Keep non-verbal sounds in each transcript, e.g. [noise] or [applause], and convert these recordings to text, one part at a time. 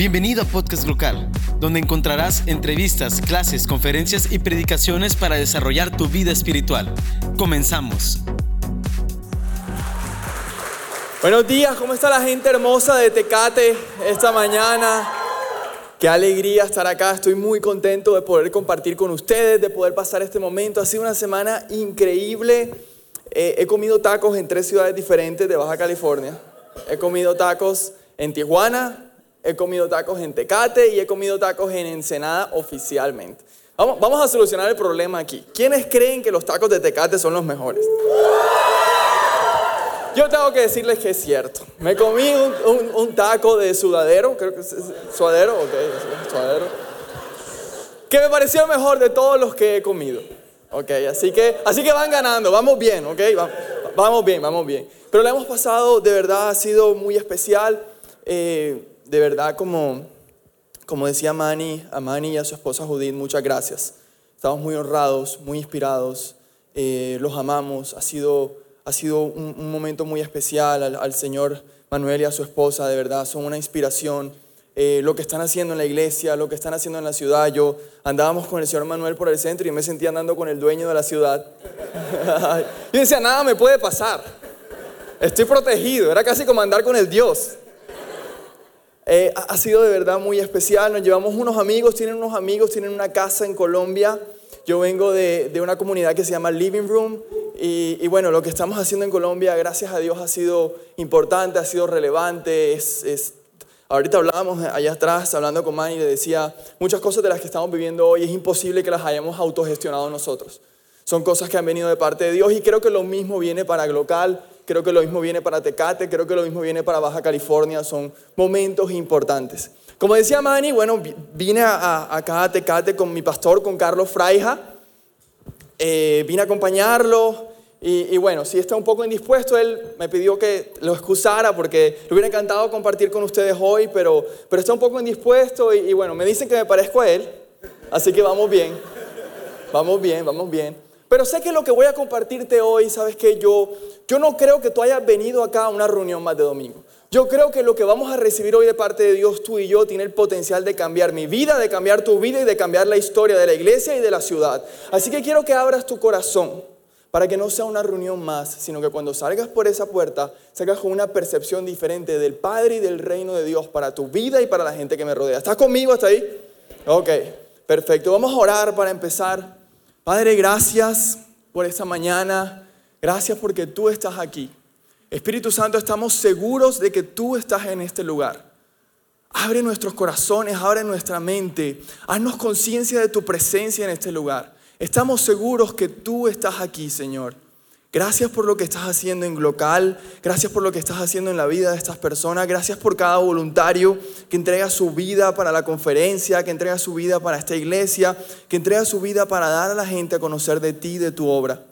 Bienvenido a Podcast Local, donde encontrarás entrevistas, clases, conferencias y predicaciones para desarrollar tu vida espiritual. Comenzamos. Buenos días, ¿cómo está la gente hermosa de Tecate esta mañana? Qué alegría estar acá, estoy muy contento de poder compartir con ustedes, de poder pasar este momento. Ha sido una semana increíble. Eh, he comido tacos en tres ciudades diferentes de Baja California. He comido tacos en Tijuana, he comido tacos en Tecate y he comido tacos en Ensenada oficialmente. Vamos, vamos a solucionar el problema aquí. ¿Quiénes creen que los tacos de Tecate son los mejores? Yo tengo que decirles que es cierto. Me comí un, un, taco de sudadero, creo que es sudadero, ok, sudadero, que me pareció mejor de todos los que he comido. Ok, así que, así que van ganando, vamos bien, ok, vamos bien, vamos bien. Pero la hemos pasado, de verdad, ha sido muy especial. Eh, de verdad, como, como decía Manny, a Manny y a su esposa Judith, muchas gracias. Estamos muy honrados, muy inspirados, eh, los amamos. Ha sido, ha sido un, momento muy especial al, Señor Manuel y a su esposa, de verdad, son una inspiración. Eh, lo que están haciendo en la iglesia, lo que están haciendo en la ciudad. Yo andábamos con el señor Manuel por el centro y me sentía andando con el dueño de la ciudad. [laughs] y decía, nada me puede pasar. Estoy protegido. Era casi como andar con el Dios. Eh, ha sido de verdad muy especial. Nos llevamos unos amigos, tienen unos amigos, tienen una casa en Colombia. Yo vengo de, una comunidad que se llama Living Room y, bueno, lo que estamos haciendo en Colombia, gracias a Dios, ha sido importante, ha sido relevante. Es, ahorita hablábamos allá atrás, hablando con Manny, le decía, muchas cosas de las que estamos viviendo hoy es imposible que las hayamos autogestionado nosotros. Son cosas que han venido de parte de Dios y creo que lo mismo viene para Glocal creo que lo mismo viene para Tecate, creo que lo mismo viene para Baja California, son momentos importantes. Como decía Manny, bueno, vine acá a Tecate con mi pastor, con Carlos Fraija, eh, vine a acompañarlo y, bueno, si está un poco indispuesto, él me pidió que lo excusara porque le hubiera encantado compartir con ustedes hoy, pero, pero está un poco indispuesto y, y bueno, me dicen que me parezco a él, así que vamos bien, vamos bien, vamos bien. Pero sé que lo que voy a compartirte hoy, sabes que yo, yo no creo que tú hayas venido acá a una reunión más de domingo. Yo creo que lo que vamos a recibir hoy de parte de Dios, tú y yo, tiene el potencial de cambiar mi vida, de cambiar tu vida y de cambiar la historia de la iglesia y de la ciudad. Así que quiero que abras tu corazón para que no sea una reunión más, sino que cuando salgas por esa puerta, salgas con una percepción diferente del Padre y del reino de Dios para tu vida y para la gente que me rodea. ¿Estás conmigo hasta ahí? Ok, perfecto. Vamos a orar para empezar. Padre, gracias por esta mañana. Gracias porque tú estás aquí. Espíritu Santo, estamos seguros de que tú estás en este lugar. Abre nuestros corazones, abre nuestra mente. Haznos conciencia de tu presencia en este lugar. Estamos seguros que tú estás aquí, Señor. Gracias por lo que estás haciendo en local, gracias por lo que estás haciendo en la vida de estas personas, gracias por cada voluntario que entrega su vida para la conferencia, que entrega su vida para esta iglesia, que entrega su vida para dar a la gente a conocer de ti, de tu obra.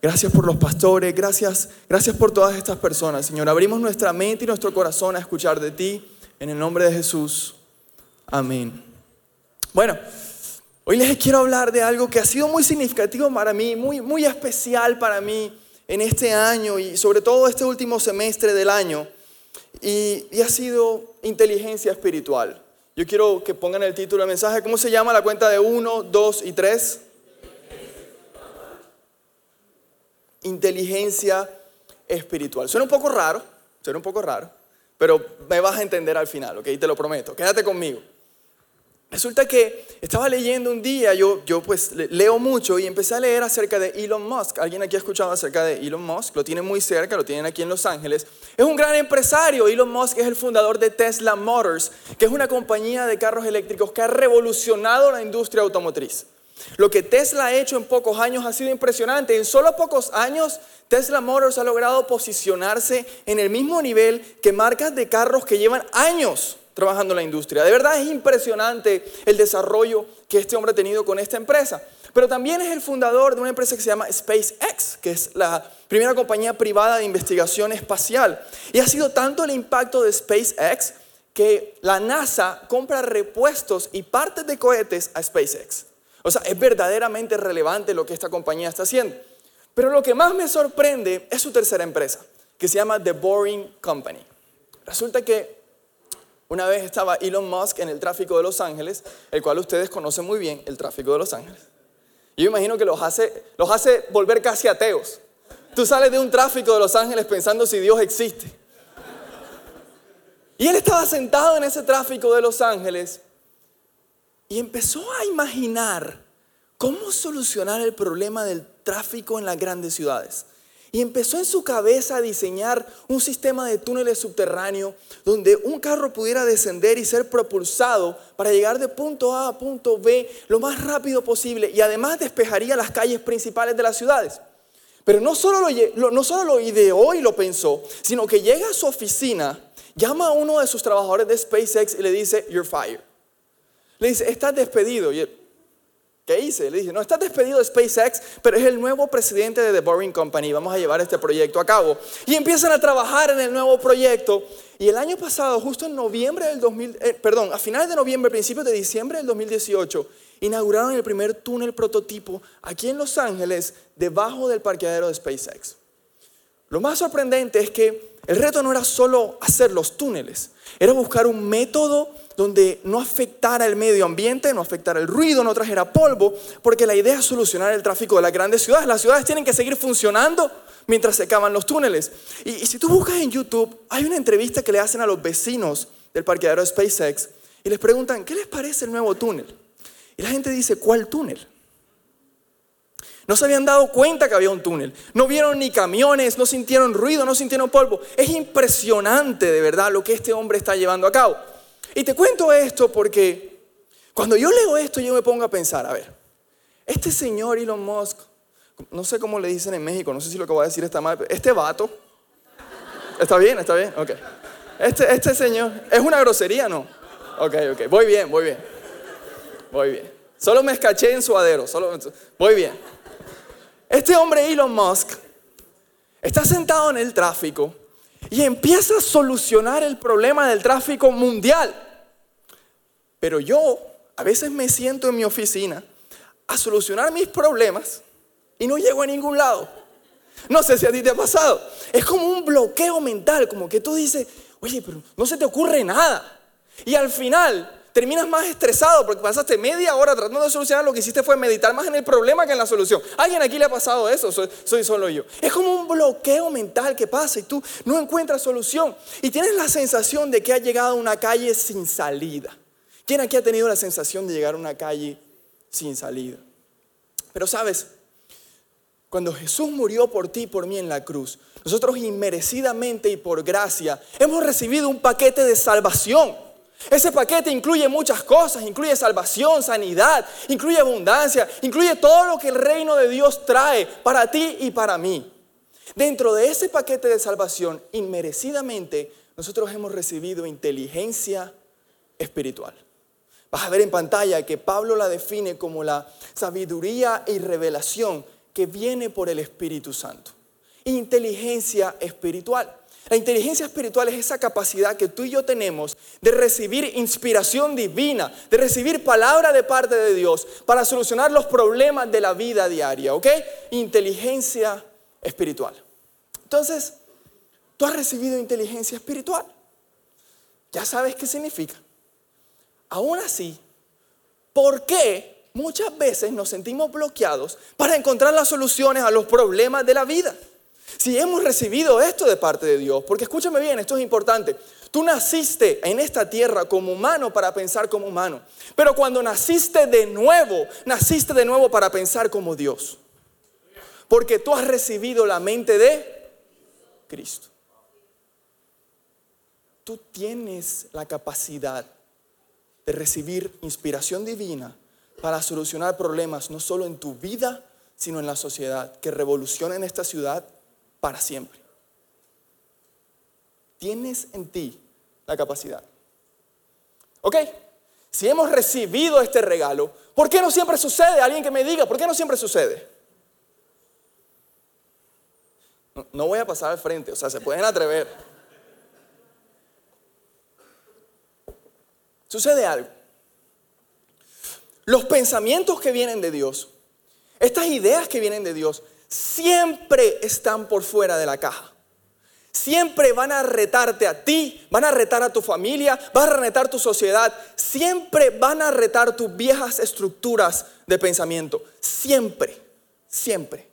Gracias por los pastores, gracias, gracias por todas estas personas, Señor. Abrimos nuestra mente y nuestro corazón a escuchar de ti, en el nombre de Jesús. Amén. Bueno, Hoy les quiero hablar de algo que ha sido muy significativo para mí, muy, muy especial para mí en este año y sobre todo este último semestre del año. Y, y ha sido inteligencia espiritual. Yo quiero que pongan el título del mensaje. ¿Cómo se llama la cuenta de uno, dos y tres? Inteligencia espiritual. Suena un poco raro, suena un poco raro, pero me vas a entender al final, ¿ok? Te lo prometo. Quédate conmigo. Resulta que estaba leyendo un día, yo, yo pues leo mucho y empecé a leer acerca de Elon Musk. ¿Alguien aquí ha escuchado acerca de Elon Musk? Lo tienen muy cerca, lo tienen aquí en Los Ángeles. Es un gran empresario. Elon Musk es el fundador de Tesla Motors, que es una compañía de carros eléctricos que ha revolucionado la industria automotriz. Lo que Tesla ha hecho en pocos años ha sido impresionante. En solo pocos años, Tesla Motors ha logrado posicionarse en el mismo nivel que marcas de carros que llevan años trabajando en la industria. De verdad es impresionante el desarrollo que este hombre ha tenido con esta empresa. Pero también es el fundador de una empresa que se llama SpaceX, que es la primera compañía privada de investigación espacial. Y ha sido tanto el impacto de SpaceX que la NASA compra repuestos y partes de cohetes a SpaceX. O sea, es verdaderamente relevante lo que esta compañía está haciendo. Pero lo que más me sorprende es su tercera empresa, que se llama The Boring Company. Resulta que Una vez estaba Elon Musk en el tráfico de Los Ángeles, el cual ustedes conocen muy bien, el tráfico de Los Ángeles. Yo imagino que los hace, los hace volver casi ateos. Tú sales de un tráfico de Los Ángeles pensando si Dios existe. Y él estaba sentado en ese tráfico de Los Ángeles y empezó a imaginar cómo solucionar el problema del tráfico en las grandes ciudades. Y empezó en su cabeza a diseñar un sistema de túneles subterráneos donde un carro pudiera descender y ser propulsado para llegar de punto A a punto B lo más rápido posible y además despejaría las calles principales de las ciudades. Pero no solo lo, no solo lo ideó y lo pensó, sino que llega a su oficina, llama a uno de sus trabajadores de SpaceX y le dice, you're fired. Le dice, estás despedido. Y ¿Qué hice? Le dije, no, estás despedido de SpaceX, pero es el nuevo presidente de The Boring Company. Vamos a llevar este proyecto a cabo. Y empiezan a trabajar en el nuevo proyecto. Y el año pasado, justo en noviembre del 2000, eh, perdón, a finales de noviembre, principios de diciembre del 2018, inauguraron el primer túnel prototipo aquí en Los Ángeles, debajo del parqueadero de SpaceX. Lo más sorprendente es que el reto no era solo hacer los túneles, era buscar un método donde no afectara el medio ambiente, no afectara el ruido, no trajera polvo, porque la idea es solucionar el tráfico de las grandes ciudades. Las ciudades tienen que seguir funcionando mientras se acaban los túneles. Y, y si tú buscas en YouTube, hay una entrevista que le hacen a los vecinos del parqueadero de SpaceX y les preguntan, ¿qué les parece el nuevo túnel? Y la gente dice, ¿cuál túnel? No se habían dado cuenta que había un túnel. No vieron ni camiones, no sintieron ruido, no sintieron polvo. Es impresionante de verdad lo que este hombre está llevando a cabo. Y te cuento esto porque cuando yo leo esto yo me pongo a pensar, a ver, este señor Elon Musk, no sé cómo le dicen en México, no sé si lo que voy a decir está mal, este vato, ¿está bien? ¿Está bien? Ok. Este, este señor, ¿es una grosería no? Ok, ok, voy bien, voy bien. Voy bien. Solo me escaché en suadero, solo, voy bien. Este hombre Elon Musk está sentado en el tráfico y empieza a solucionar el problema del tráfico mundial. Pero yo a veces me siento en mi oficina a solucionar mis problemas y no llego a ningún lado. No sé si a ti te ha pasado. Es como un bloqueo mental, como que tú dices, oye, pero no se te ocurre nada. Y al final terminas más estresado porque pasaste media hora tratando de solucionar lo que hiciste fue meditar más en el problema que en la solución. ¿Alguien aquí le ha pasado eso? Soy, soy, solo yo. Es como un bloqueo mental que pasa y tú no encuentras solución. Y tienes la sensación de que has llegado a una calle sin salida. ¿Quién aquí ha tenido la sensación de llegar a una calle sin salida? Pero sabes, cuando Jesús murió por ti y por mí en la cruz, nosotros inmerecidamente y por gracia hemos recibido un paquete de salvación. Ese paquete incluye muchas cosas, incluye salvación, sanidad, incluye abundancia, incluye todo lo que el reino de Dios trae para ti y para mí. Dentro de ese paquete de salvación, inmerecidamente, nosotros hemos recibido inteligencia espiritual. Vas a ver en pantalla que Pablo la define como la sabiduría y revelación que viene por el Espíritu Santo. Inteligencia espiritual. La inteligencia espiritual es esa capacidad que tú y yo tenemos de recibir inspiración divina, de recibir palabra de parte de Dios para solucionar los problemas de la vida diaria, ¿ok? Inteligencia espiritual. Entonces, tú has recibido inteligencia espiritual. Ya sabes qué significa. Aún así, ¿por qué muchas veces nos sentimos bloqueados para encontrar las soluciones a los problemas de la vida? Si hemos recibido esto de parte de Dios, porque escúchame bien, esto es importante. Tú naciste en esta tierra como humano para pensar como humano. Pero cuando naciste de nuevo, naciste de nuevo para pensar como Dios. Porque tú has recibido la mente de Cristo. Tú tienes la capacidad de recibir inspiración divina para solucionar problemas no solo en tu vida, sino en la sociedad, que revolucionen esta ciudad para siempre. Tienes en ti la capacidad. ¿Ok? Si hemos recibido este regalo, ¿por qué no siempre sucede? Alguien que me diga, ¿por qué no siempre sucede? No, no voy a pasar al frente, o sea, se pueden atrever. Sucede algo. Los pensamientos que vienen de Dios, estas ideas que vienen de Dios, siempre están por fuera de la caja. siempre van a retarte a ti, van a retar a tu familia, van a retar tu sociedad, siempre van a retar tus viejas estructuras de pensamiento, siempre, siempre.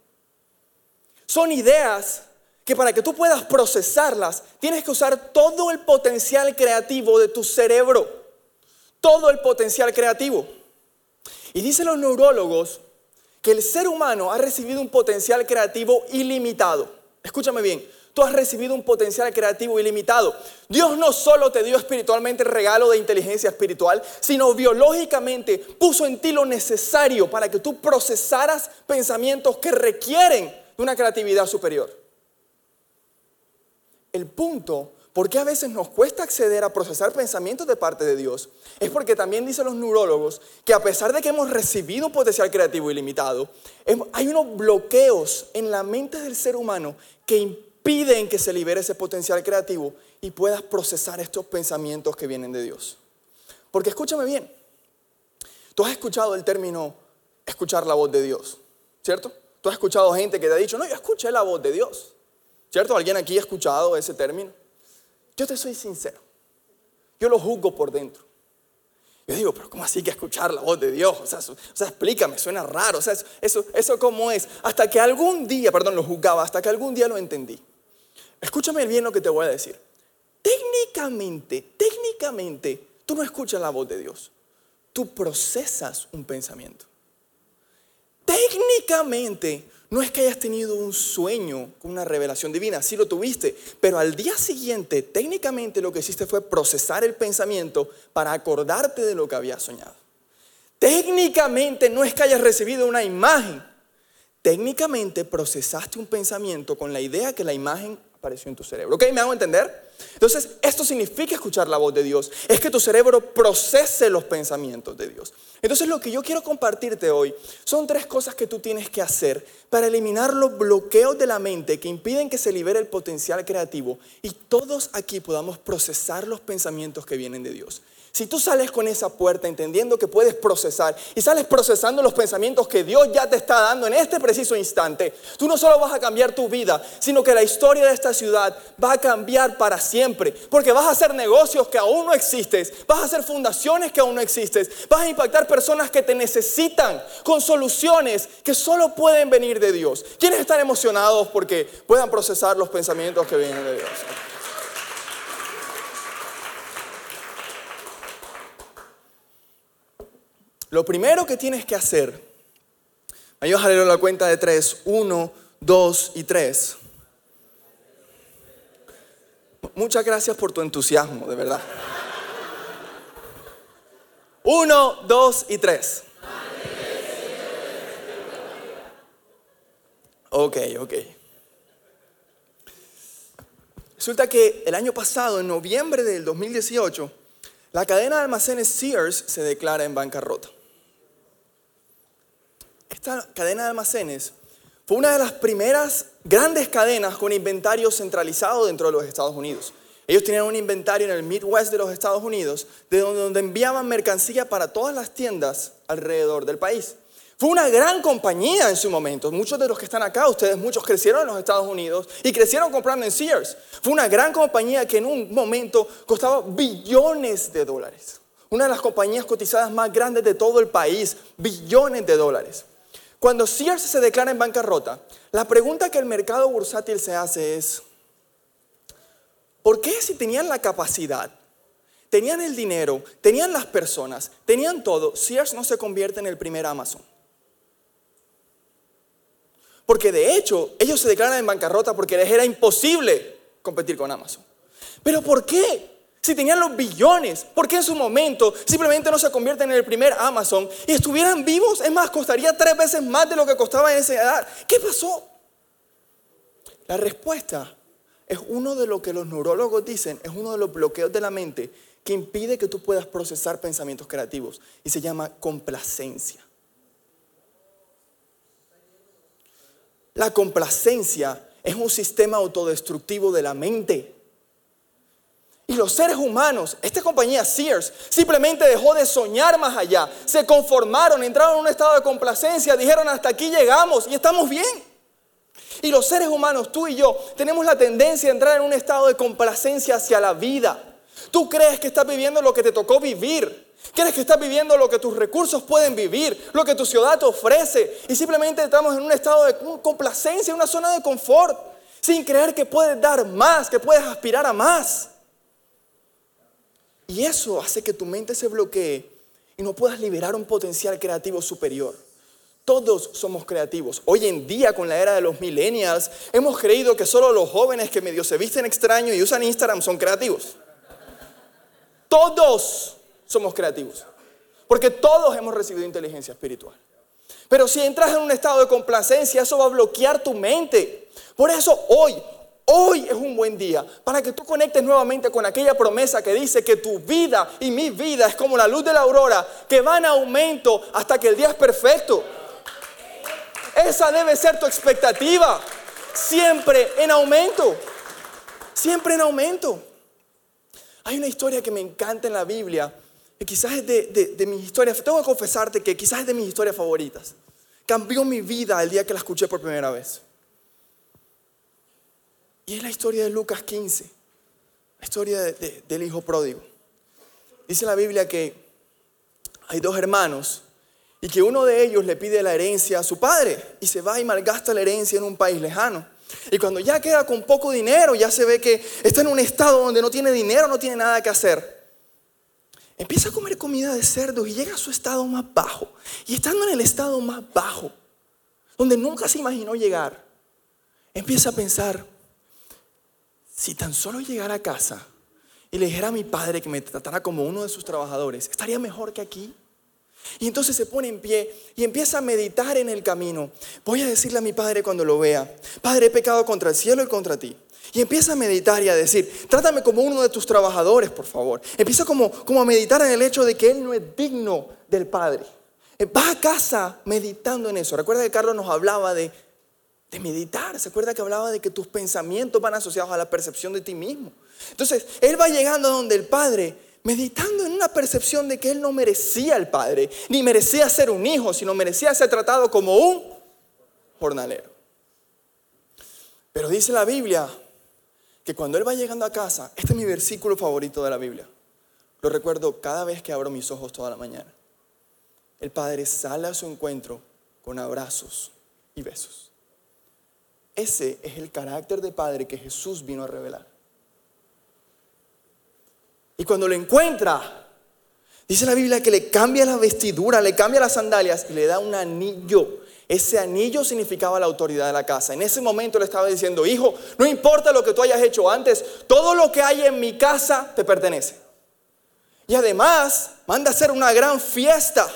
Son ideas que para que tú puedas procesarlas, tienes que usar todo el potencial creativo de tu cerebro, todo el potencial creativo. Y dicen los neurólogos que el ser humano ha recibido un potencial creativo ilimitado. Escúchame bien, tú has recibido un potencial creativo ilimitado. Dios no solo te dio espiritualmente el regalo de inteligencia espiritual, sino biológicamente puso en ti lo necesario para que tú procesaras pensamientos que requieren de una creatividad superior. El punto por qué a veces nos cuesta acceder a procesar pensamientos de parte de Dios es porque también dicen los neurólogos que a pesar de que hemos recibido un potencial creativo ilimitado, hay unos bloqueos en la mente del ser humano que impiden que se libere ese potencial creativo y puedas procesar estos pensamientos que vienen de Dios. Porque escúchame bien, tú has escuchado el término escuchar la voz de Dios, ¿cierto? Tú has escuchado gente que te ha dicho, no, yo escuché la voz de Dios, ¿cierto? ¿Alguien aquí ha escuchado ese término? Yo te soy sincero, yo lo juzgo por dentro. Yo digo, pero ¿cómo así que escuchar la voz de Dios? O sea, explícame, suena raro. O sea, eso, eso cómo es. Hasta que algún día, perdón, lo juzgaba, hasta que algún día lo entendí. Escúchame bien lo que te voy a decir. Técnicamente, técnicamente, tú no escuchas la voz de Dios. Tú procesas un pensamiento. Técnicamente, no es que hayas tenido un sueño con una revelación divina, sí lo tuviste, pero al día siguiente, técnicamente lo que hiciste fue procesar el pensamiento para acordarte de lo que habías soñado. Técnicamente no es que hayas recibido una imagen, técnicamente procesaste un pensamiento con la idea que la imagen apareció en tu cerebro. ¿Ok? ¿Me hago entender? Entonces, esto significa escuchar la voz de Dios. Es que tu cerebro procese los pensamientos de Dios. Entonces, lo que yo quiero compartirte hoy son tres cosas que tú tienes que hacer para eliminar los bloqueos de la mente que impiden que se libere el potencial creativo y todos aquí podamos procesar los pensamientos que vienen de Dios. Si tú sales con esa puerta entendiendo que puedes procesar y sales procesando los pensamientos que Dios ya te está dando en este preciso instante, tú no solo vas a cambiar tu vida, sino que la historia de esta ciudad va a cambiar para siempre. Porque vas a hacer negocios que aún no existes, vas a hacer fundaciones que aún no existes, vas a impactar personas que te necesitan con soluciones que solo pueden venir de Dios. ¿Quiénes están emocionados porque puedan procesar los pensamientos que vienen de Dios? Lo primero que tienes que hacer, a leer la cuenta de tres, uno, dos y tres. Muchas gracias por tu entusiasmo, de verdad. Uno, dos y tres. Ok, ok. Resulta que el año pasado, en noviembre del 2018, la cadena de almacenes Sears se declara en bancarrota. Esta cadena de almacenes fue una de las primeras grandes cadenas con inventario centralizado dentro de los Estados Unidos. Ellos tenían un inventario en el Midwest de los Estados Unidos, de donde, enviaban mercancía para todas las tiendas alrededor del país. Fue una gran compañía en su momento. Muchos de los que están acá, ustedes muchos crecieron en los Estados Unidos y crecieron comprando en Sears. Fue una gran compañía que en un momento costaba billones de dólares. Una de las compañías cotizadas más grandes de todo el país, billones de dólares. Cuando Sears se declara en bancarrota, la pregunta que el mercado bursátil se hace es, ¿por qué si tenían la capacidad, tenían el dinero, tenían las personas, tenían todo, Sears no se convierte en el primer Amazon? Porque de hecho, ellos se declaran en bancarrota porque les era imposible competir con Amazon. Pero ¿por qué? Si tenían los billones, ¿por qué en su momento simplemente no se convierten en el primer Amazon y estuvieran vivos? Es más, costaría tres veces más de lo que costaba en esa edad. ¿Qué pasó? La respuesta es uno de lo que los neurólogos dicen, es uno de los bloqueos de la mente que impide que tú puedas procesar pensamientos creativos y se llama complacencia. La complacencia es un sistema autodestructivo de la mente. Y los seres humanos, esta compañía Sears, simplemente dejó de soñar más allá. Se conformaron, entraron en un estado de complacencia, dijeron hasta aquí llegamos y estamos bien. Y los seres humanos, tú y yo, tenemos la tendencia a entrar en un estado de complacencia hacia la vida. Tú crees que estás viviendo lo que te tocó vivir. Crees que estás viviendo lo que tus recursos pueden vivir, lo que tu ciudad te ofrece. Y simplemente estamos en un estado de complacencia, una zona de confort, sin creer que puedes dar más, que puedes aspirar a más. Y eso hace que tu mente se bloquee y no puedas liberar un potencial creativo superior. Todos somos creativos. Hoy en día, con la era de los millennials, hemos creído que solo los jóvenes que medio se visten extraño y usan Instagram son creativos. Todos somos creativos. Porque todos hemos recibido inteligencia espiritual. Pero si entras en un estado de complacencia, eso va a bloquear tu mente. Por eso hoy, hoy es un buen día para que tú conectes nuevamente con aquella promesa que dice que tu vida y mi vida es como la luz de la aurora que va en aumento hasta que el día es perfecto. Esa debe ser tu expectativa. Siempre en aumento. Siempre en aumento. Hay una historia que me encanta en la Biblia, que quizás es de, mis historias, tengo que confesarte que quizás es de mis historias favoritas. Cambió mi vida el día que la escuché por primera vez. Y es la historia de Lucas 15, la historia del hijo pródigo. Dice la Biblia que hay dos hermanos y que uno de ellos le pide la herencia a su padre y se va y malgasta la herencia en un país lejano. Y cuando ya queda con poco dinero, ya se ve que está en un estado donde no tiene dinero, no tiene nada que hacer. Empieza a comer comida de cerdos y llega a su estado más bajo. Y estando en el estado más bajo, donde nunca se imaginó llegar, empieza a pensar, si tan solo llegara a casa y le dijera a mi padre que me tratara como uno de sus trabajadores, estaría mejor que aquí. Y entonces se pone en pie y empieza a meditar en el camino. Voy a decirle a mi padre cuando lo vea, Padre, he pecado contra el cielo y contra ti. Y empieza a meditar y a decir, trátame como uno de tus trabajadores, por favor. Empieza como, como a meditar en el hecho de que él no es digno del Padre. Eh, va a casa meditando en eso. Recuerda que Carlos nos hablaba de, de meditar. Se acuerda que hablaba de que tus pensamientos van asociados a la percepción de ti mismo. Entonces, él va llegando a donde el Padre meditando en una percepción de que él no merecía el padre, ni merecía ser un hijo, sino merecía ser tratado como un jornalero. Pero dice la Biblia que cuando él va llegando a casa, este es mi versículo favorito de la Biblia, lo recuerdo cada vez que abro mis ojos toda la mañana. El padre sale a su encuentro con abrazos y besos. Ese es el carácter de padre que Jesús vino a revelar. Y cuando lo encuentra, dice la Biblia que le cambia la vestidura, le cambia las sandalias y le da un anillo. Ese anillo significaba la autoridad de la casa. En ese momento le estaba diciendo, hijo, no importa lo que tú hayas hecho antes, todo lo que hay en mi casa te pertenece. Y además manda a hacer una gran fiesta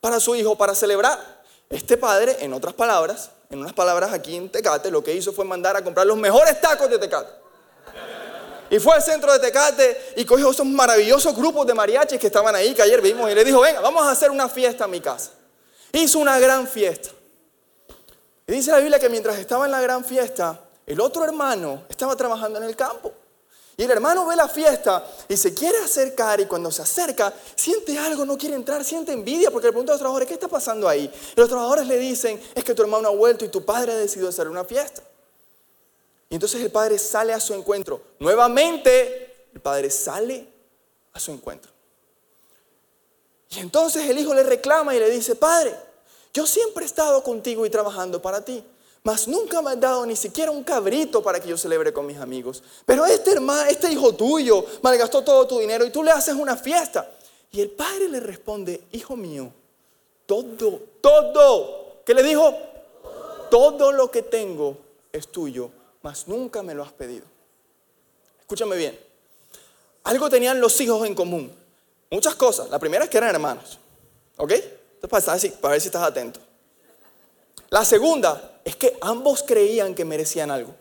para su hijo, para celebrar. Este padre, en otras palabras, en unas palabras aquí en Tecate, lo que hizo fue mandar a comprar los mejores tacos de Tecate. Y fue al centro de Tecate y cogió esos maravillosos grupos de mariachis que estaban ahí, que ayer vimos, y le dijo, venga, vamos a hacer una fiesta en mi casa. Hizo una gran fiesta. Y dice la Biblia que mientras estaba en la gran fiesta, el otro hermano estaba trabajando en el campo. Y el hermano ve la fiesta y se quiere acercar y cuando se acerca siente algo, no quiere entrar, siente envidia porque le pregunta a los trabajadores, ¿qué está pasando ahí? Y los trabajadores le dicen, es que tu hermano ha vuelto y tu padre ha decidido hacer una fiesta. Y entonces el padre sale a su encuentro. Nuevamente, el padre sale a su encuentro. Y entonces el hijo le reclama y le dice, padre, yo siempre he estado contigo y trabajando para ti, mas nunca me has dado ni siquiera un cabrito para que yo celebre con mis amigos. Pero este hermano, este hijo tuyo, malgastó todo tu dinero y tú le haces una fiesta. Y el padre le responde, hijo mío, todo, todo, ¿qué le dijo? Todo lo que tengo es tuyo mas nunca me lo has pedido. Escúchame bien. Algo tenían los hijos en común. Muchas cosas. La primera es que eran hermanos. ¿Ok? Entonces, para, ver si estás atento. La segunda es que ambos creían que merecían algo.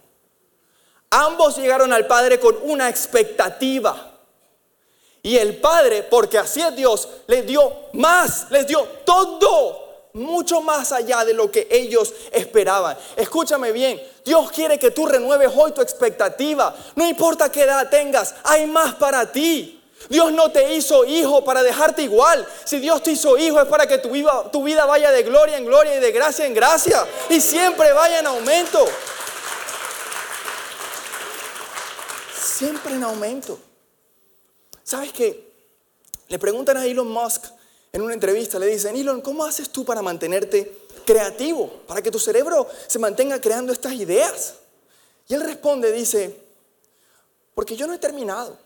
Ambos llegaron al Padre con una expectativa. Y el Padre, porque así es Dios, les dio más, les dio todo mucho más allá de lo que ellos esperaban. Escúchame bien, Dios quiere que tú renueves hoy tu expectativa. No importa qué edad tengas, hay más para ti. Dios no te hizo hijo para dejarte igual. Si Dios te hizo hijo es para que tu vida, vaya de gloria en gloria y de gracia en gracia. Y siempre vaya en aumento. Siempre en aumento. ¿Sabes qué? Le preguntan a Elon Musk en una entrevista, le dicen, Elon, ¿cómo haces tú para mantenerte creativo? Para que tu cerebro se mantenga creando estas ideas. Y él responde, dice, porque yo no he terminado.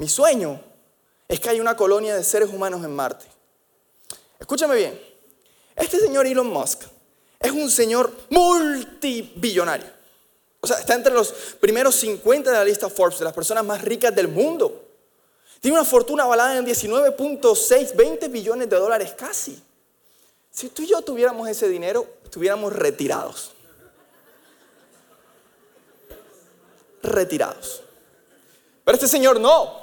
Mi sueño es que haya una colonia de seres humanos en Marte. Escúchame bien, este señor Elon Musk es un señor multibillonario. O sea, está entre los primeros 50 de la lista Forbes de las personas más ricas del mundo. Tiene una fortuna avalada en 19.6, 20 billones de dólares casi. Si tú y yo tuviéramos ese dinero, estuviéramos retirados. retirados. Pero este señor no.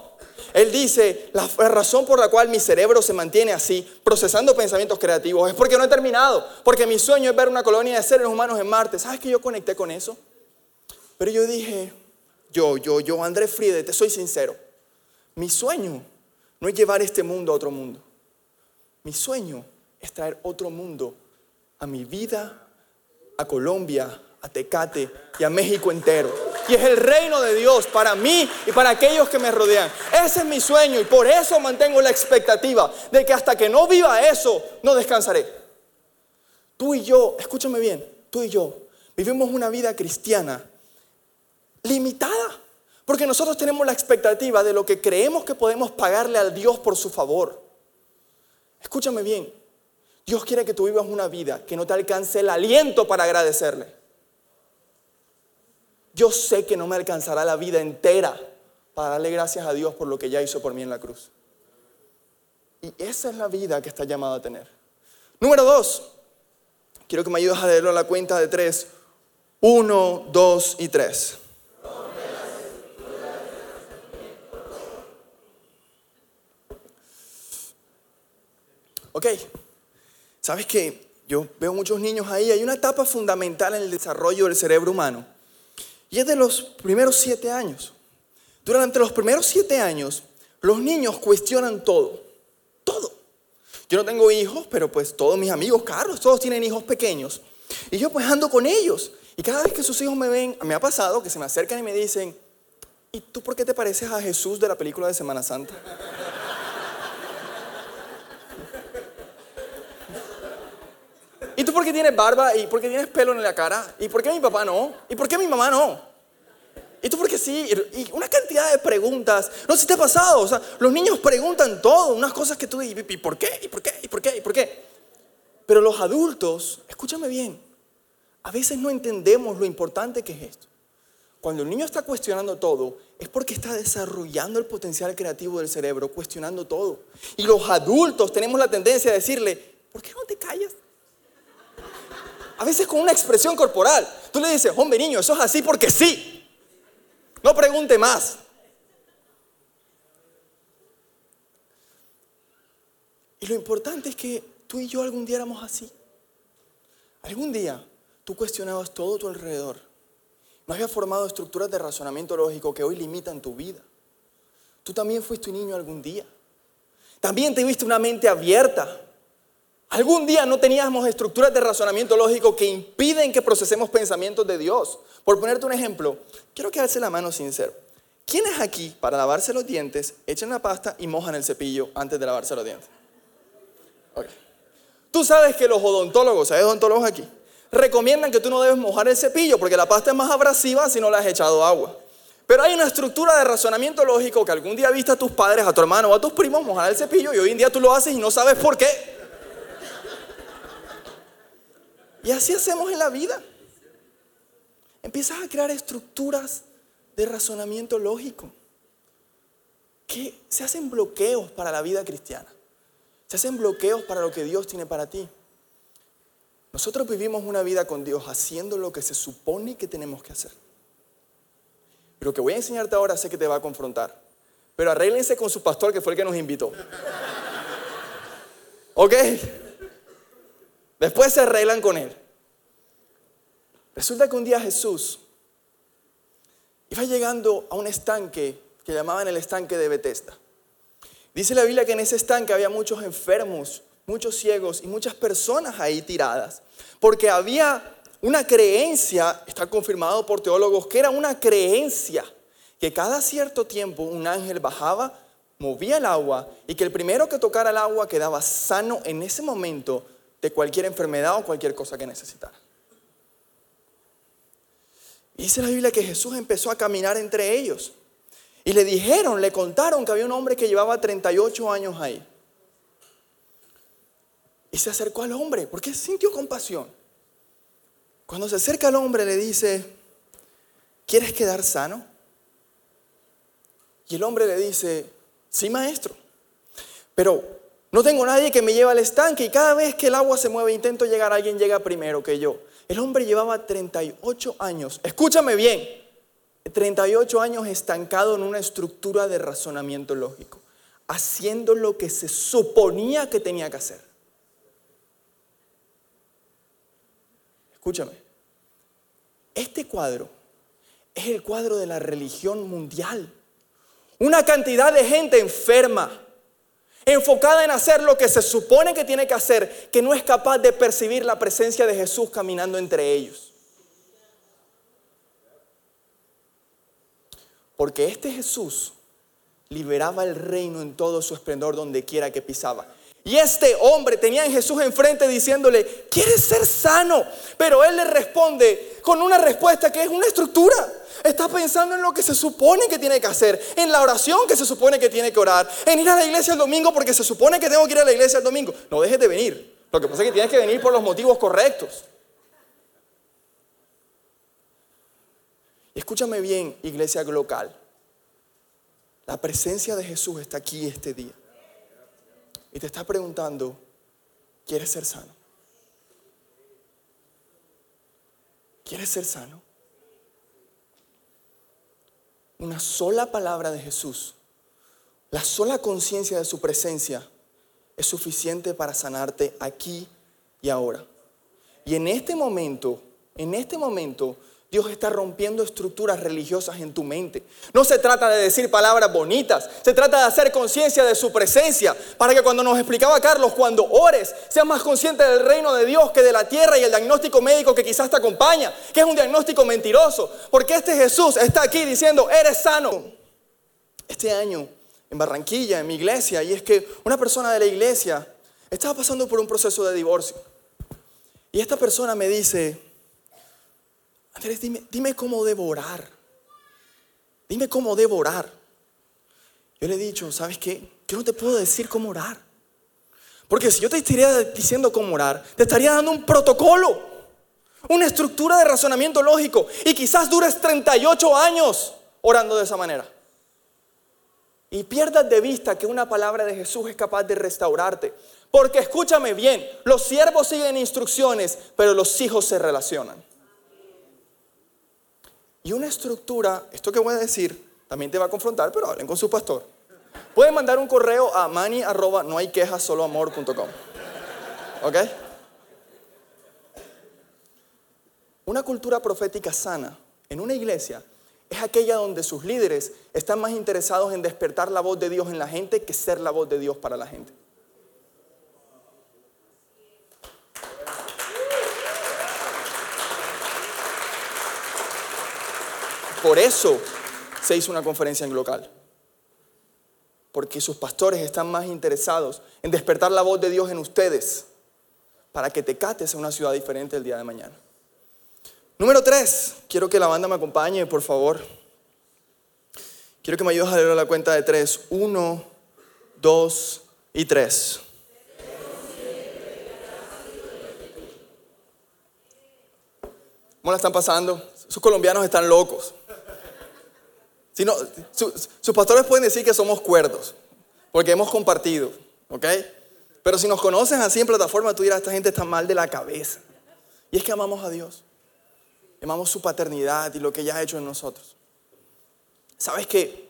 Él dice, la razón por la cual mi cerebro se mantiene así, procesando pensamientos creativos, es porque no he terminado, porque mi sueño es ver una colonia de seres humanos en Marte. ¿Sabes que yo conecté con eso? Pero yo dije, yo, yo, yo, Andrés Friede, te soy sincero, mi sueño no es llevar este mundo a otro mundo. Mi sueño es traer otro mundo a mi vida, a Colombia, a Tecate y a México entero. Y es el reino de Dios para mí y para aquellos que me rodean. Ese es mi sueño y por eso mantengo la expectativa de que hasta que no viva eso, no descansaré. Tú y yo, escúchame bien, tú y yo vivimos una vida cristiana limitada. Porque nosotros tenemos la expectativa de lo que creemos que podemos pagarle al Dios por su favor. Escúchame bien, Dios quiere que tú vivas una vida que no te alcance el aliento para agradecerle. Yo sé que no me alcanzará la vida entera para darle gracias a Dios por lo que ya hizo por mí en la cruz. Y esa es la vida que está llamado a tener. Número dos, quiero que me ayudes a leerlo a la cuenta de tres. Uno, dos y tres. Ok, ¿sabes qué? Yo veo muchos niños ahí, hay una etapa fundamental en el desarrollo del cerebro humano y es de los primeros siete años. Durante los primeros siete años, los niños cuestionan todo. Todo. Yo no tengo hijos, pero pues todos mis amigos, Carlos, todos tienen hijos pequeños. Y yo pues ando con ellos. Y cada vez que sus hijos me ven, me ha pasado que se me acercan y me dicen, ¿y tú por qué te pareces a Jesús de la película de Semana Santa? Tú por qué tienes barba? ¿Y por qué tienes pelo en la cara? ¿Y por qué mi papá no? ¿Y por qué mi mamá no? ¿Y tú por qué sí? Y una cantidad de preguntas. No sé si te ha pasado. O sea, los niños preguntan todo. Unas cosas que tú dices, ¿y por qué? ¿Y por qué? ¿Y por qué? ¿Y por qué? Pero los adultos, escúchame bien, a veces no entendemos lo importante que es esto. Cuando el niño está cuestionando todo, es porque está desarrollando el potencial creativo del cerebro, cuestionando todo. Y los adultos tenemos la tendencia a decirle, ¿por qué no te callas? A veces con una expresión corporal. Tú le dices, hombre niño, eso es así porque sí. No pregunte más. Y lo importante es que tú y yo algún día éramos así. Algún día tú cuestionabas todo tu alrededor. No había formado estructuras de razonamiento lógico que hoy limitan tu vida. Tú también fuiste un niño algún día. También te viste una mente abierta Algún día no teníamos estructuras de razonamiento lógico que impiden que procesemos pensamientos de Dios. Por ponerte un ejemplo, quiero quedarse la mano sincero. ¿Quiénes aquí, para lavarse los dientes, echan la pasta y mojan el cepillo antes de lavarse los dientes? Tú sabes que los odontólogos, ¿sabes odontólogos aquí? Recomiendan que tú no debes mojar el cepillo porque la pasta es más abrasiva si no le has echado agua. Pero hay una estructura de razonamiento lógico que algún día viste a tus padres, a tu hermano o a tus primos mojar el cepillo y hoy en día tú lo haces y no sabes por qué. Y así hacemos en la vida. Empiezas a crear estructuras de razonamiento lógico que se hacen bloqueos para la vida cristiana. Se hacen bloqueos para lo que Dios tiene para ti. Nosotros vivimos una vida con Dios haciendo lo que se supone que tenemos que hacer. Lo que voy a enseñarte ahora sé que te va a confrontar. Pero arréglense con su pastor que fue el que nos invitó. ¿Ok? Después se arreglan con él. Resulta que un día Jesús iba llegando a un estanque que llamaban el estanque de Bethesda. Dice la Biblia que en ese estanque había muchos enfermos, muchos ciegos y muchas personas ahí tiradas, porque había una creencia, está confirmado por teólogos, que era una creencia que cada cierto tiempo un ángel bajaba, movía el agua y que el primero que tocara el agua quedaba sano en ese momento de cualquier enfermedad o cualquier cosa que necesitara. dice la Biblia que Jesús empezó a caminar entre ellos. Y le dijeron, le contaron que había un hombre que llevaba 38 años ahí. Y se acercó al hombre porque sintió compasión. Cuando se acerca al hombre le dice, ¿quieres quedar sano? Y el hombre le dice, sí maestro, pero no tengo nadie que me lleve al estanque y cada vez que el agua se mueve intento llegar, alguien llega primero que yo. El hombre llevaba 38 años, escúchame bien, 38 años estancado en una estructura de razonamiento lógico, haciendo lo que se suponía que tenía que hacer. Escúchame, este cuadro es el cuadro de la religión mundial. Una cantidad de gente enferma, enfocada en hacer lo que se supone que tiene que hacer, que no es capaz de percibir la presencia de Jesús caminando entre ellos. Porque este Jesús liberaba el reino en todo su esplendor donde quiera que pisaba. Y este hombre tenía a Jesús enfrente diciéndole, ¿quieres ser sano? Pero él le responde con una respuesta que es una estructura. Está pensando en lo que se supone que tiene que hacer, en la oración que se supone que tiene que orar, en ir a la iglesia el domingo porque se supone que tengo que ir a la iglesia el domingo. No dejes de venir. Lo que pasa es que tienes que venir por los motivos correctos. Escúchame bien, iglesia local. La presencia de Jesús está aquí este día y te está preguntando, ¿quieres ser sano? ¿Quieres ser sano? Una sola palabra de Jesús, la sola conciencia de su presencia es suficiente para sanarte aquí y ahora. Y en este momento, en este momento, Dios está rompiendo estructuras religiosas en tu mente. No se trata de decir palabras bonitas, se trata de hacer conciencia de su presencia, para que cuando nos explicaba Carlos, cuando ores, seas más consciente del reino de Dios que de la tierra y el diagnóstico médico que quizás te acompaña, que es un diagnóstico mentiroso, porque este Jesús está aquí diciendo, eres sano. Este año en Barranquilla, en mi iglesia, y es que una persona de la iglesia estaba pasando por un proceso de divorcio. Y esta persona me dice, Andrés, dime, dime cómo devorar. Dime cómo devorar. Yo le he dicho, ¿sabes qué? Yo no te puedo decir cómo orar. Porque si yo te estaría diciendo cómo orar, te estaría dando un protocolo, una estructura de razonamiento lógico. Y quizás dures 38 años orando de esa manera. Y pierdas de vista que una palabra de Jesús es capaz de restaurarte. Porque escúchame bien, los siervos siguen instrucciones, pero los hijos se relacionan. Y una estructura, esto que voy a decir, también te va a confrontar, pero hablen con su pastor. Pueden mandar un correo a mani arroba no hay quejas solo amor.com. ¿Ok? Una cultura profética sana en una iglesia es aquella donde sus líderes están más interesados en despertar la voz de Dios en la gente que ser la voz de Dios para la gente. Por eso se hizo una conferencia en local. Porque sus pastores están más interesados en despertar la voz de Dios en ustedes para que te cates a una ciudad diferente el día de mañana. Número tres, quiero que la banda me acompañe, por favor. Quiero que me ayudes a leer la cuenta de tres. Uno, dos y tres. ¿Cómo la están pasando? Sus colombianos están locos. Si sus pastores pueden decir que somos cuerdos, porque hemos compartido, ¿ok? Pero si nos conocen así en plataforma, tú dirás, esta gente está mal de la cabeza. Y es que amamos a Dios. Amamos su paternidad y lo que ella ha hecho en nosotros. ¿Sabes qué?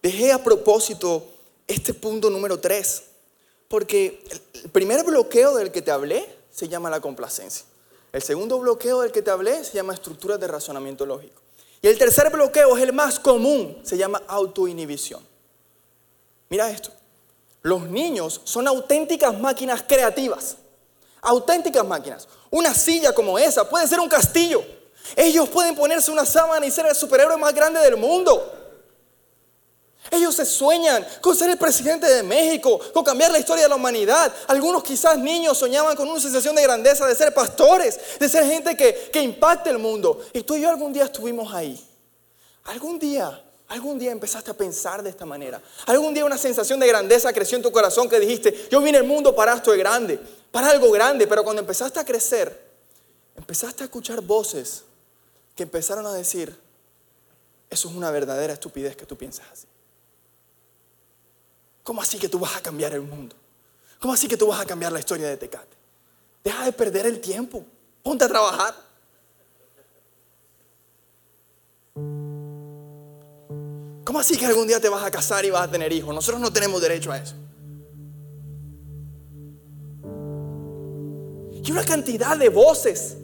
Dejé a propósito este punto número tres, porque el primer bloqueo del que te hablé se llama la complacencia. El segundo bloqueo del que te hablé se llama estructuras de razonamiento lógico. Y el tercer bloqueo es el más común, se llama autoinhibición. Mira esto, los niños son auténticas máquinas creativas, auténticas máquinas. Una silla como esa puede ser un castillo. Ellos pueden ponerse una sábana y ser el superhéroe más grande del mundo. Ellos se sueñan con ser el presidente de México, con cambiar la historia de la humanidad. Algunos quizás niños soñaban con una sensación de grandeza, de ser pastores, de ser gente que, que impacte el mundo. Y tú y yo algún día estuvimos ahí. Algún día, algún día empezaste a pensar de esta manera. Algún día una sensación de grandeza creció en tu corazón que dijiste, yo vine al mundo para esto de grande, para algo grande. Pero cuando empezaste a crecer, empezaste a escuchar voces que empezaron a decir, eso es una verdadera estupidez que tú piensas así. ¿Cómo así que tú vas a cambiar el mundo? ¿Cómo así que tú vas a cambiar la historia de Tecate? Deja de perder el tiempo. Ponte a trabajar. ¿Cómo así que algún día te vas a casar y vas a tener hijos? Nosotros no tenemos derecho a eso. Y una cantidad de voces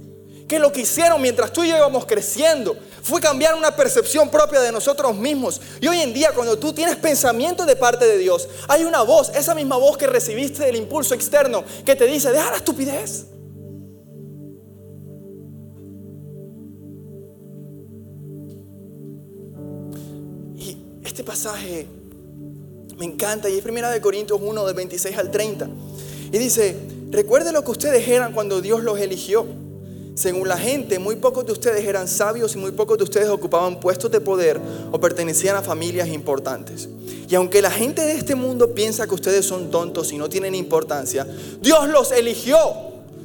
que lo que hicieron mientras tú y yo íbamos creciendo fue cambiar una percepción propia de nosotros mismos. Y hoy en día cuando tú tienes pensamiento de parte de Dios, hay una voz, esa misma voz que recibiste del impulso externo, que te dice, deja la estupidez. Y este pasaje me encanta y es primera de Corintios 1 del 26 al 30. Y dice, recuerde lo que ustedes eran cuando Dios los eligió según la gente, muy pocos de ustedes eran sabios y muy pocos de ustedes ocupaban puestos de poder o pertenecían a familias importantes. Y aunque la gente de este mundo piensa que ustedes son tontos y no tienen importancia, Dios los eligió.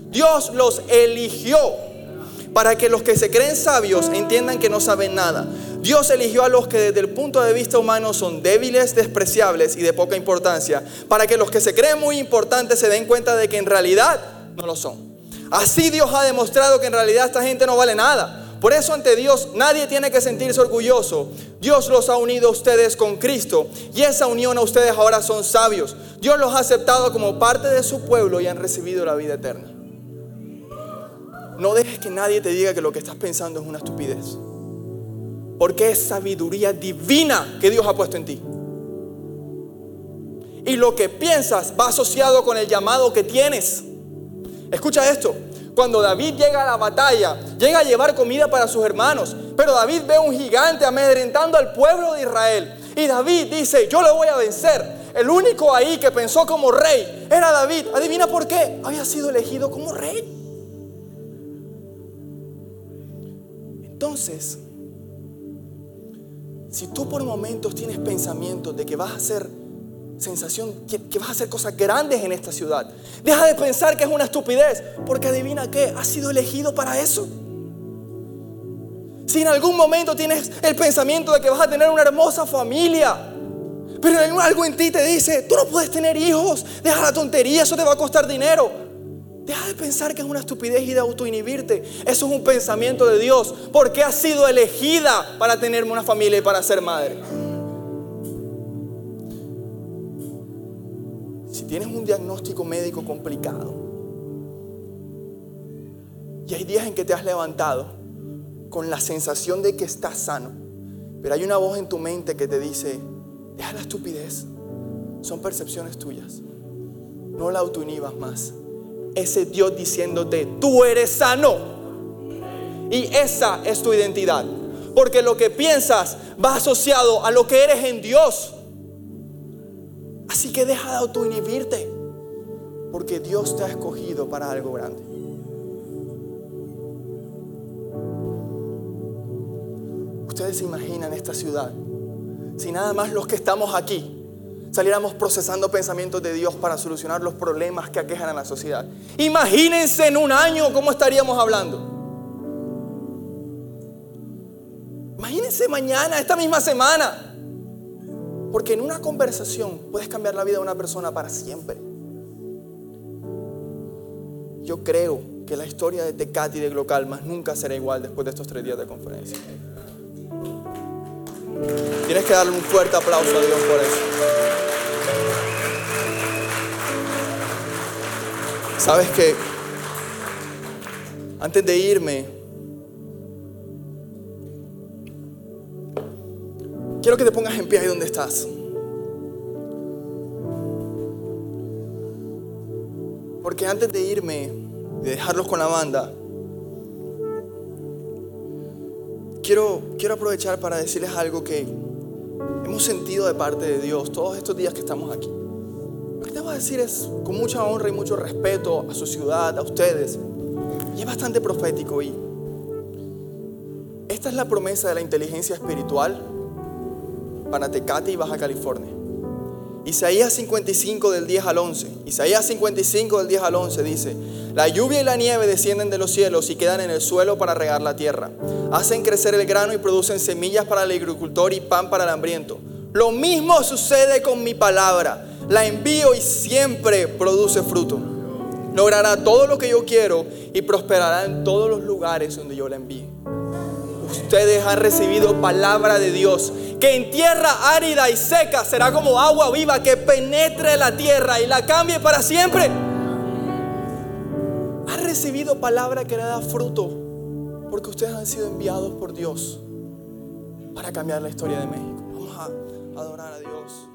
Dios los eligió para que los que se creen sabios entiendan que no saben nada. Dios eligió a los que desde el punto de vista humano son débiles, despreciables y de poca importancia, para que los que se creen muy importantes se den cuenta de que en realidad no lo son. Así Dios ha demostrado que en realidad esta gente no vale nada. Por eso ante Dios nadie tiene que sentirse orgulloso. Dios los ha unido a ustedes con Cristo y esa unión a ustedes ahora son sabios. Dios los ha aceptado como parte de su pueblo y han recibido la vida eterna. No dejes que nadie te diga que lo que estás pensando es una estupidez. Porque es sabiduría divina que Dios ha puesto en ti. Y lo que piensas va asociado con el llamado que tienes. Escucha esto. Cuando David llega a la batalla, llega a llevar comida para sus hermanos, pero David ve un gigante amedrentando al pueblo de Israel. Y David dice, yo lo voy a vencer. El único ahí que pensó como rey era David. Adivina por qué. Había sido elegido como rey. Entonces, si tú por momentos tienes pensamientos de que vas a ser sensación que, vas a hacer cosas grandes en esta ciudad. Deja de pensar que es una estupidez, porque adivina qué, has sido elegido para eso. Si en algún momento tienes el pensamiento de que vas a tener una hermosa familia, pero algo en ti te dice, tú no puedes tener hijos, deja la tontería, eso te va a costar dinero. Deja de pensar que es una estupidez y de autoinhibirte. Eso es un pensamiento de Dios, porque has sido elegida para tener una familia y para ser madre. Tienes un diagnóstico médico complicado y hay días en que te has levantado con la sensación de que estás sano, pero hay una voz en tu mente que te dice, deja la estupidez, son percepciones tuyas, no la autoinhibas más. Ese Dios diciéndote, tú eres sano. Y esa es tu identidad. Porque lo que piensas va asociado a lo que eres en Dios. Así que deja de autoinhibirte, porque Dios te ha escogido para algo grande. Ustedes se imaginan esta ciudad, si nada más los que estamos aquí saliéramos procesando pensamientos de Dios para solucionar los problemas que aquejan a la sociedad. Imagínense en un año cómo estaríamos hablando. Imagínense mañana, esta misma semana. Porque en una conversación puedes cambiar la vida de una persona para siempre. Yo creo que la historia de Tecate y de Glocalmas nunca será igual después de estos tres días de conferencia. Tienes que darle un fuerte aplauso a Dios por eso. Sabes que antes de irme, Quiero que te pongas en pie ahí donde estás. Porque antes de irme, de dejarlos con la banda, quiero, quiero aprovechar para decirles algo que hemos sentido de parte de Dios todos estos días que estamos aquí. Lo que te voy a decir es con mucha honra y mucho respeto a su ciudad, a ustedes. Y es bastante profético. Y esta es la promesa de la inteligencia espiritual para y Baja California. Isaías 55 del 10 al 11. Isaías 55 del 10 al 11 dice, la lluvia y la nieve descienden de los cielos y quedan en el suelo para regar la tierra. Hacen crecer el grano y producen semillas para el agricultor y pan para el hambriento. Lo mismo sucede con mi palabra. La envío y siempre produce fruto. Logrará todo lo que yo quiero y prosperará en todos los lugares donde yo la envíe. Ustedes han recibido palabra de Dios que en tierra árida y seca será como agua viva que penetre la tierra y la cambie para siempre. Han recibido palabra que le da fruto porque ustedes han sido enviados por Dios para cambiar la historia de México. Vamos a adorar a Dios.